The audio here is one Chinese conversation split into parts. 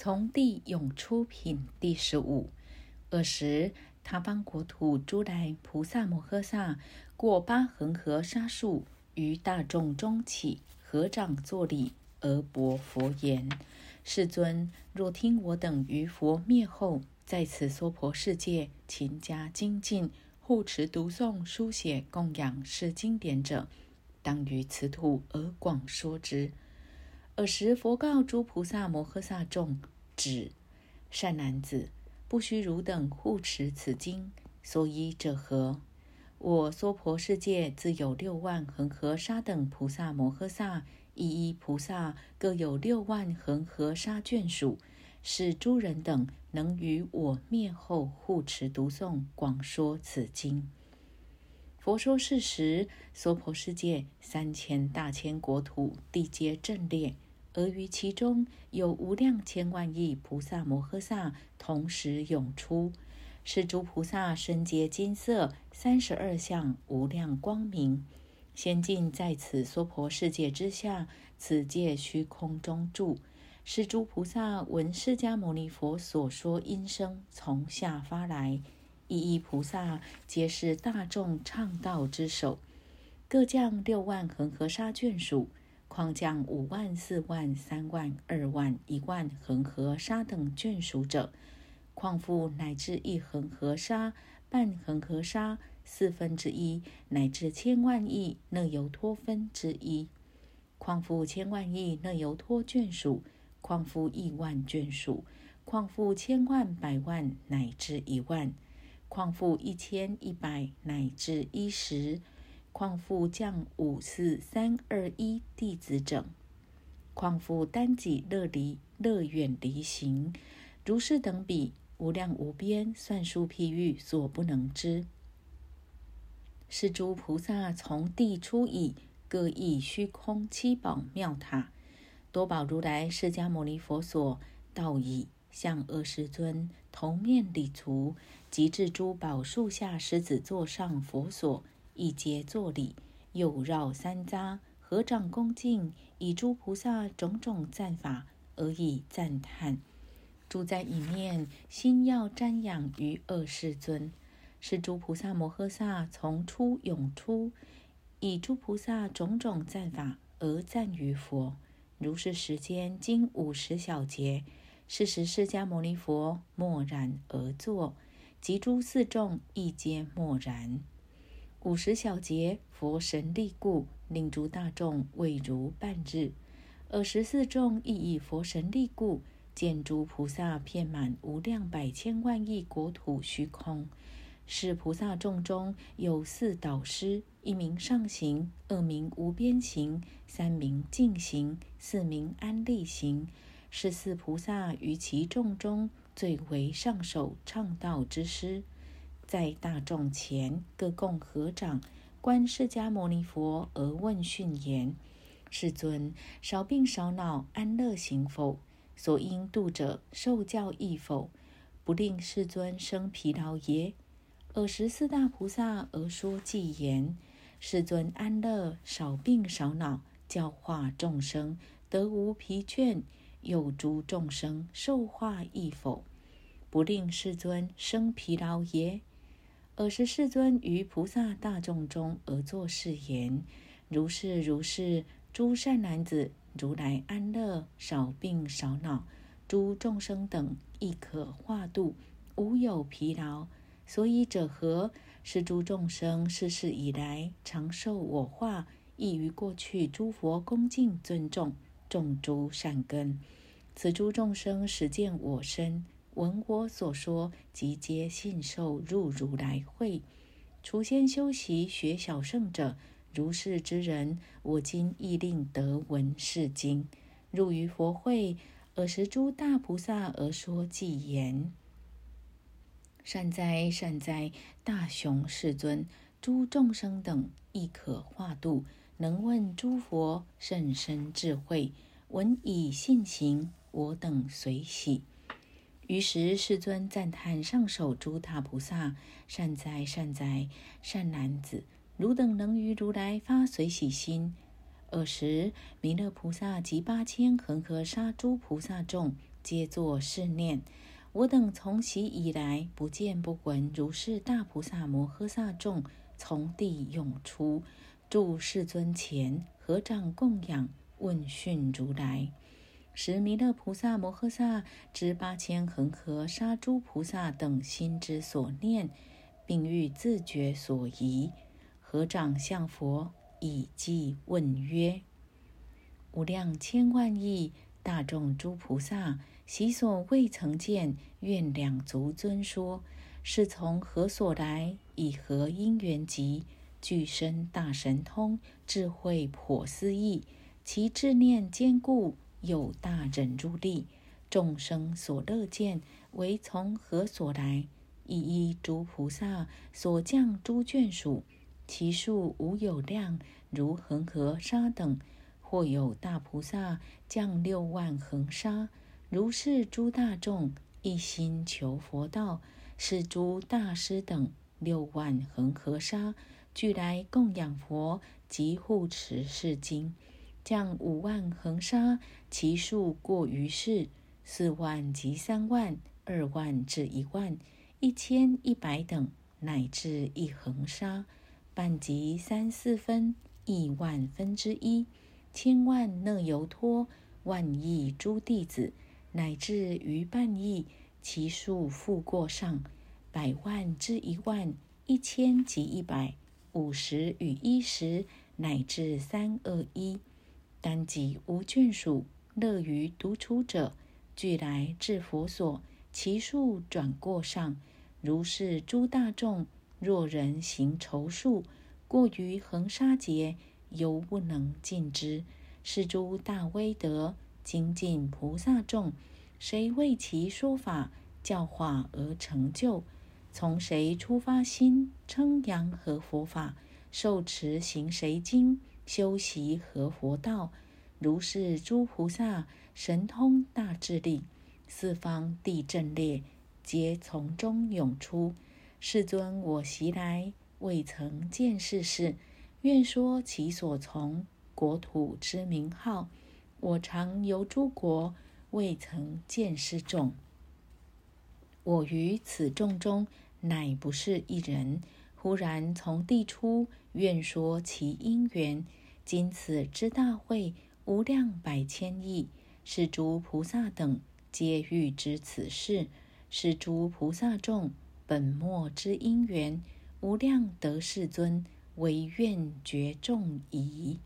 从地涌出品第十五。尔时，他方国土诸来菩萨摩诃萨过八恒河沙数，于大众中起，合掌作礼，而薄佛言：“世尊，若听我等于佛灭后，在此娑婆世界勤加精进，护持读诵、书写、供养是经典者，当于此土而广说之。”尔时，佛告诸菩萨摩诃萨众：“止！善男子，不须汝等护持此经，所以者何？我娑婆世界自有六万恒河沙等菩萨摩诃萨，一一菩萨各有六万恒河沙眷属，是诸人等能于我灭后护持读诵、广说此经。佛说是时，娑婆世界三千大千国土地皆震裂。”而于其中有无量千万亿菩萨摩诃萨同时涌出，是诸菩萨身皆金色，三十二相无量光明，先进在此娑婆世界之下，此界虚空中住。是诸菩萨闻释迦牟尼佛所说音声从下发来，一一菩萨皆是大众唱道之首，各降六万恒河沙眷属。况降五万、四万、三万、二万、一万恒河沙等眷属者，况复乃至一恒河沙、半恒河沙、四分之一，乃至千万亿那由托分之一，况复千万亿那由托眷属，况复亿万眷属，况复千万百万乃至一万，况复一千一百乃至一十。况复降五四三二一弟子整，况复单己乐离乐远离行，如是等比无量无边，算数譬喻所不能知。是诸菩萨从地出已，各诣虚空七宝妙塔，多宝如来释迦牟尼佛所道已，向恶世尊头面礼足，即至诸宝树下狮子座上佛所。一皆作礼，又绕三匝，合掌恭敬，以诸菩萨种种赞法而以赞叹。住在一面，心要瞻仰于二世尊。是诸菩萨摩诃萨从出涌出，以诸菩萨种种赞法而赞于佛。如是时间经五十小节，是时释迦牟尼佛默然而坐，及诸四众亦皆默然。五十小节，佛神力故，令诸大众未如半日。而十四众亦以佛神力故，见诸菩萨遍满无量百千万亿国土虚空。是菩萨众中有四导师：一名上行，二名无边行，三名净行，四名安利行。是四菩萨于其众中最为上首倡道之师。在大众前，各共合掌，观释迦牟尼佛而问讯言：“世尊，少病少恼，安乐行否？所应度者，受教亦否？不令世尊生疲劳耶？”尔时四大菩萨而说偈言：“世尊安乐，少病少恼，教化众生得无疲倦，有诸众生受化亦否？不令世尊生疲劳耶？”尔时世尊于菩萨大众中而作是言：“如是如是，诸善男子，如来安乐，少病少恼，诸众生等亦可化度，无有疲劳。所以者何？是诸众生世世以来常受我化，亦于过去诸佛恭敬尊重，种诸善根。此诸众生实见我身。”闻我所说，即皆信受入如来会。除先修习学小圣者，如是之人，我今亦令得闻是经。入于佛会，尔时诸大菩萨而说偈言：善哉善哉，大雄世尊！诸众生等亦可化度，能问诸佛甚深智慧，闻以信行，我等随喜。于是世尊赞叹上首诸大菩萨：“善哉善哉，善男子！汝等能于如来发随喜心。”尔时弥勒菩萨及八千恒河沙诸菩萨众皆作是念：我等从昔以来，不见不闻如是大菩萨摩诃萨众从地涌出，住世尊前，合掌供养，问讯如来。时弥勒菩萨摩诃萨知八千恒河沙诸菩萨等心之所念，并欲自觉所疑，合掌向佛以偈问曰：“无量千万亿大众诸菩萨，昔所未曾见，愿两足尊说，是从何所来？以何因缘集？具身大神通，智慧颇思议，其智念坚固。”有大忍入力，众生所乐见，为从何所来？一一诸菩萨所降诸眷属，其数无有量，如恒河沙等。或有大菩萨降六万恒沙，如是诸大众一心求佛道，是诸大师等六万恒河沙俱来供养佛及护持是经。降五万恒沙，其数过于世；四万及三万，二万至一万，一千一百等，乃至一恒沙，半及三四分，亿万分之一，千万那由托，万亿诸弟子，乃至于半亿，其数复过上，百万至一万，一千及一百，五十与一十，乃至三二一。单即无眷属，乐于独处者，俱来至佛所，其数转过上。如是诸大众，若人行愁数，过于恒沙劫，犹不能尽之。是诸大威德精进菩萨众，谁为其说法教化而成就？从谁出发心，称扬何佛法？受持行谁经？修习何佛道？如是诸菩萨神通大智力，四方地震裂，皆从中涌出。世尊，我昔来未曾见世事，愿说其所从国土之名号。我常游诸国，未曾见世众。我于此众中，乃不是一人。忽然从地出，愿说其因缘。今此之大会，无量百千亿，是诸菩萨等皆欲知此事。是诸菩萨众本末之因缘，无量得世尊，唯愿觉众疑。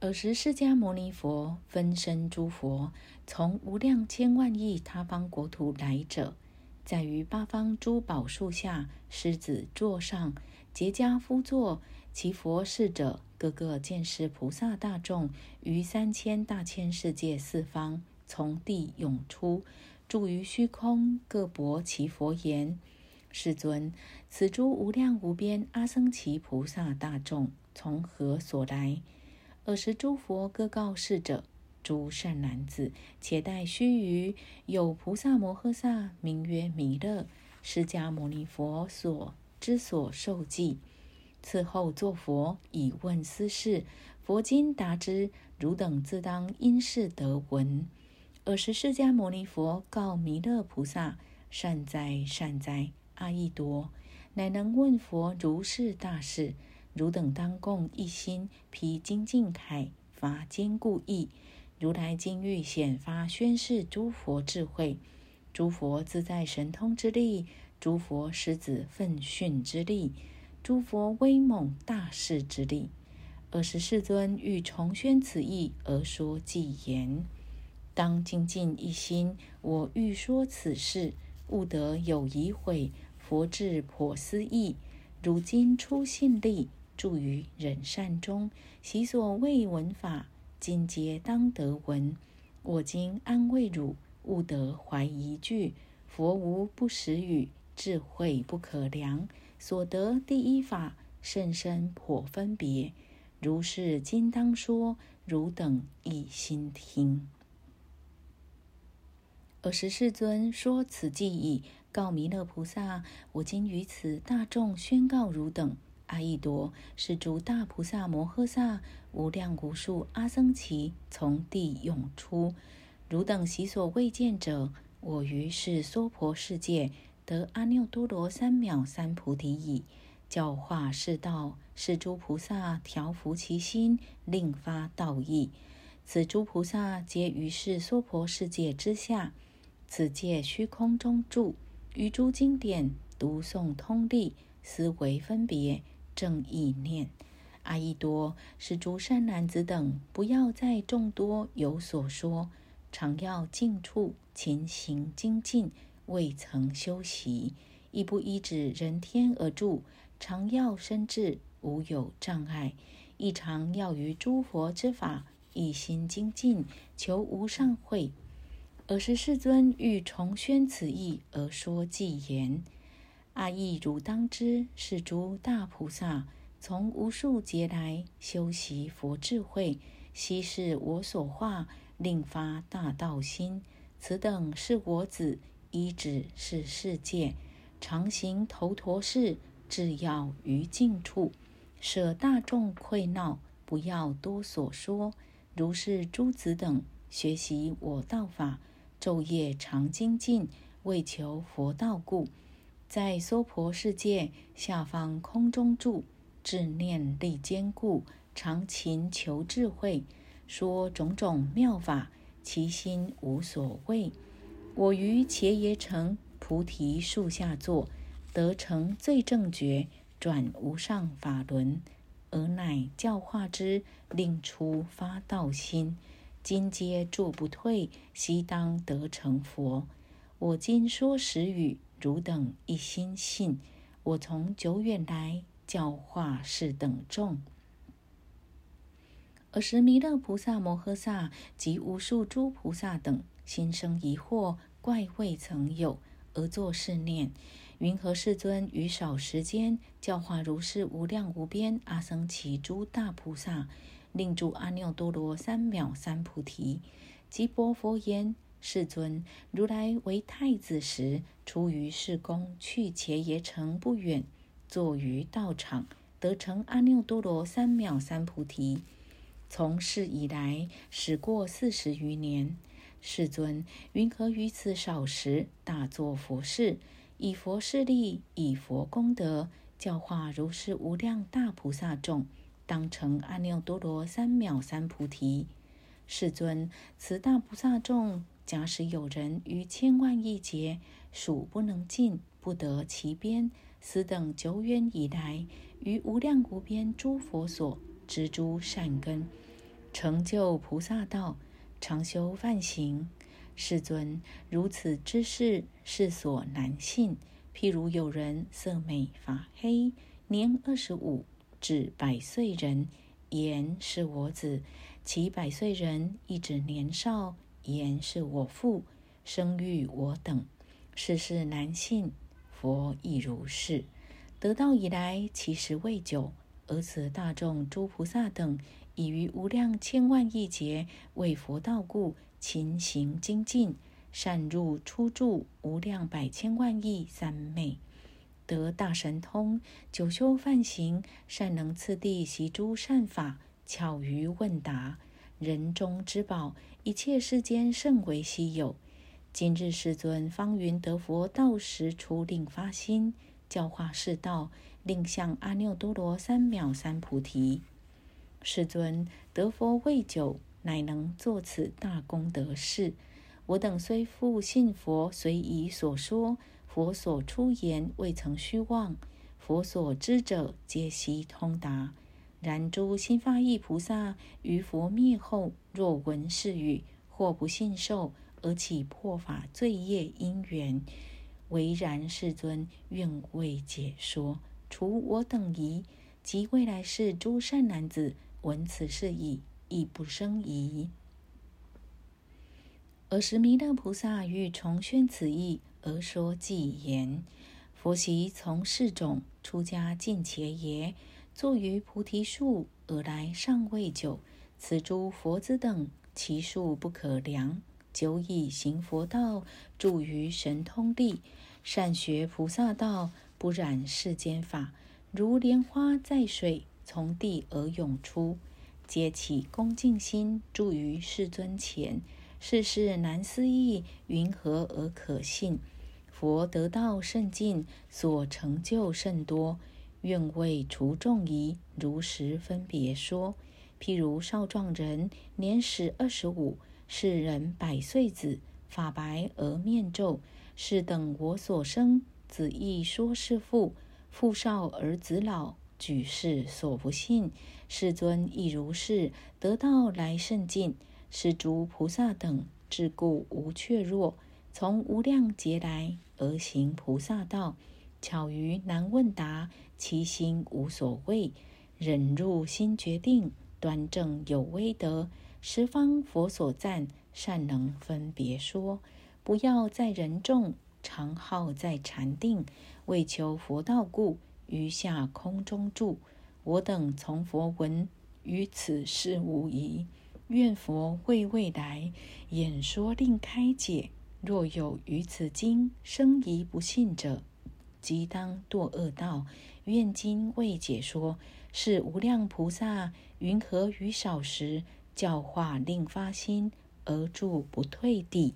尔时，释迦牟尼佛分身诸佛，从无量千万亿他方国土来者，在于八方诸宝树下，狮子座上，结跏夫座。其佛事者，个个见是菩萨大众于三千大千世界四方从地涌出，住于虚空，各薄其佛言：“世尊，此诸无量无边阿僧祇菩萨大众从何所来？”尔时诸佛各告示者：“诸善男子，且待须臾，有菩萨摩诃萨名曰弥勒，释迦牟尼佛所之所受记。”此后作佛以问斯事，佛今答之：汝等自当因是得闻。尔时释迦牟尼佛告弥勒菩萨：善哉善哉，阿逸多，乃能问佛如是大事。汝等当共一心，披精进铠，发坚固意。如来今欲显发宣示诸佛智慧，诸佛自在神通之力，诸佛狮子奋训之力。诸佛威猛大势之力，尔时世尊欲重宣此意而说偈言：当精进一心，我欲说此事，勿得有疑悔。佛智颇思议，如今出信力，住于忍善中，习所未闻法，今皆当得闻。我今安慰汝，勿得怀疑句。佛无不实语，智慧不可量。所得第一法甚深颇分别，如是今当说，汝等一心听。尔时世尊说此偈已，告弥勒菩萨：我今于此大众宣告汝等：阿逸多是诸大菩萨摩诃萨，无量无数阿僧祇从地涌出，汝等习所未见者，我于是娑婆世界得阿耨多罗三藐三菩提已。教化世道，是诸菩萨调伏其心，令发道义。此诸菩萨皆于是娑婆世界之下，此界虚空中住，于诸经典读诵通力，思维分别，正意念。阿逸多，是诸善男子等，不要在众多有所说，常要静处勤行精进，未曾休息，亦不依止人天而住。常要深智，无有障碍；亦常要于诸佛之法，一心精进，求无上慧。尔时世尊欲重宣此意，而说偈言：“阿逸，汝当知，是诸大菩萨从无数劫来修习佛智慧，悉是我所化，令发大道心。此等是我子，依止是世界，常行头陀事。”至要于净处，舍大众溃闹，不要多所说。如是诸子等学习我道法，昼夜常精进，为求佛道故，在娑婆世界下方空中住，智念力坚固，常勤求智慧，说种种妙法，其心无所谓。我于伽耶城菩提树下坐。得成最正觉，转无上法轮，而乃教化之，令出发道心。今皆住不退，悉当得成佛。我今说实语，汝等一心信。我从久远来教化是等众。尔时弥勒菩萨摩诃萨及无数诸菩萨等心生疑惑，怪未曾有，而作是念。云何世尊于少时间教化如是无量无边阿僧祇诸大菩萨，令住阿耨多罗三藐三菩提？即薄佛言：世尊，如来为太子时，出于世宫，去伽耶城不远，坐于道场，得成阿耨多罗三藐三菩提。从世以来，始过四十余年。世尊，云何于此少时大作佛事？以佛势力，以佛功德，教化如是无量大菩萨众，当成阿耨多罗三藐三菩提。世尊，此大菩萨众，假使有人于千万亿劫数不能尽，不得其边，斯等久远以来，于无量无边诸佛所植诸善根，成就菩萨道，常修梵行。世尊，如此之事，世所难信。譬如有人色美发黑，年二十五至百岁人，言是我子；其百岁人亦指年少，言是我父，生育我等。世事难信，佛亦如是。得道以来，其实未久，而此大众诸菩萨等，已于无量千万亿劫为佛道故。勤行精进，善入出住无量百千万亿三昧，得大神通，久修梵行，善能次第习诸善法，巧于问答，人中之宝，一切世间甚为稀有。今日世尊方云得佛道时，出令发心，教化世道，令向阿耨多罗三藐三菩提。世尊得佛未久。乃能作此大功德事。我等虽复信佛随以所说，佛所出言未曾虚妄，佛所知者皆悉通达。然诸心发意菩萨于佛灭后，若闻是语，或不信受，而起破法罪业因缘，唯然世尊愿为解说，除我等疑。及未来世诸善男子闻此事已。亦不生疑。尔时弥勒菩萨欲重宣此意，而说偈言：佛昔从世种出家进伽耶，坐于菩提树，而来尚未久。此诸佛子等，其数不可量。久已行佛道，住于神通力，善学菩萨道，不染世间法，如莲花在水，从地而涌出。皆起恭敬心，住于世尊前，世事难思议，云何而可信？佛得道甚近，所成就甚多。愿为除众疑，如实分别说。譬如少壮人，年始二十五，是人百岁子，发白而面皱，是等我所生子亦说是父。父少而子老，举世所不信。世尊亦如是，得道来甚尽。是诸菩萨等，自故无怯弱，从无量劫来而行菩萨道，巧于难问答，其心无所谓，忍入心决定。端正有威德，十方佛所赞，善能分别说。不要在人众，常好在禅定，为求佛道故，于下空中住。我等从佛闻，于此事无疑。愿佛为未来演说，令开解。若有于此经生疑不信者，即当堕恶道。愿经未解说，是无量菩萨。云何于少时教化令发心而住不退地？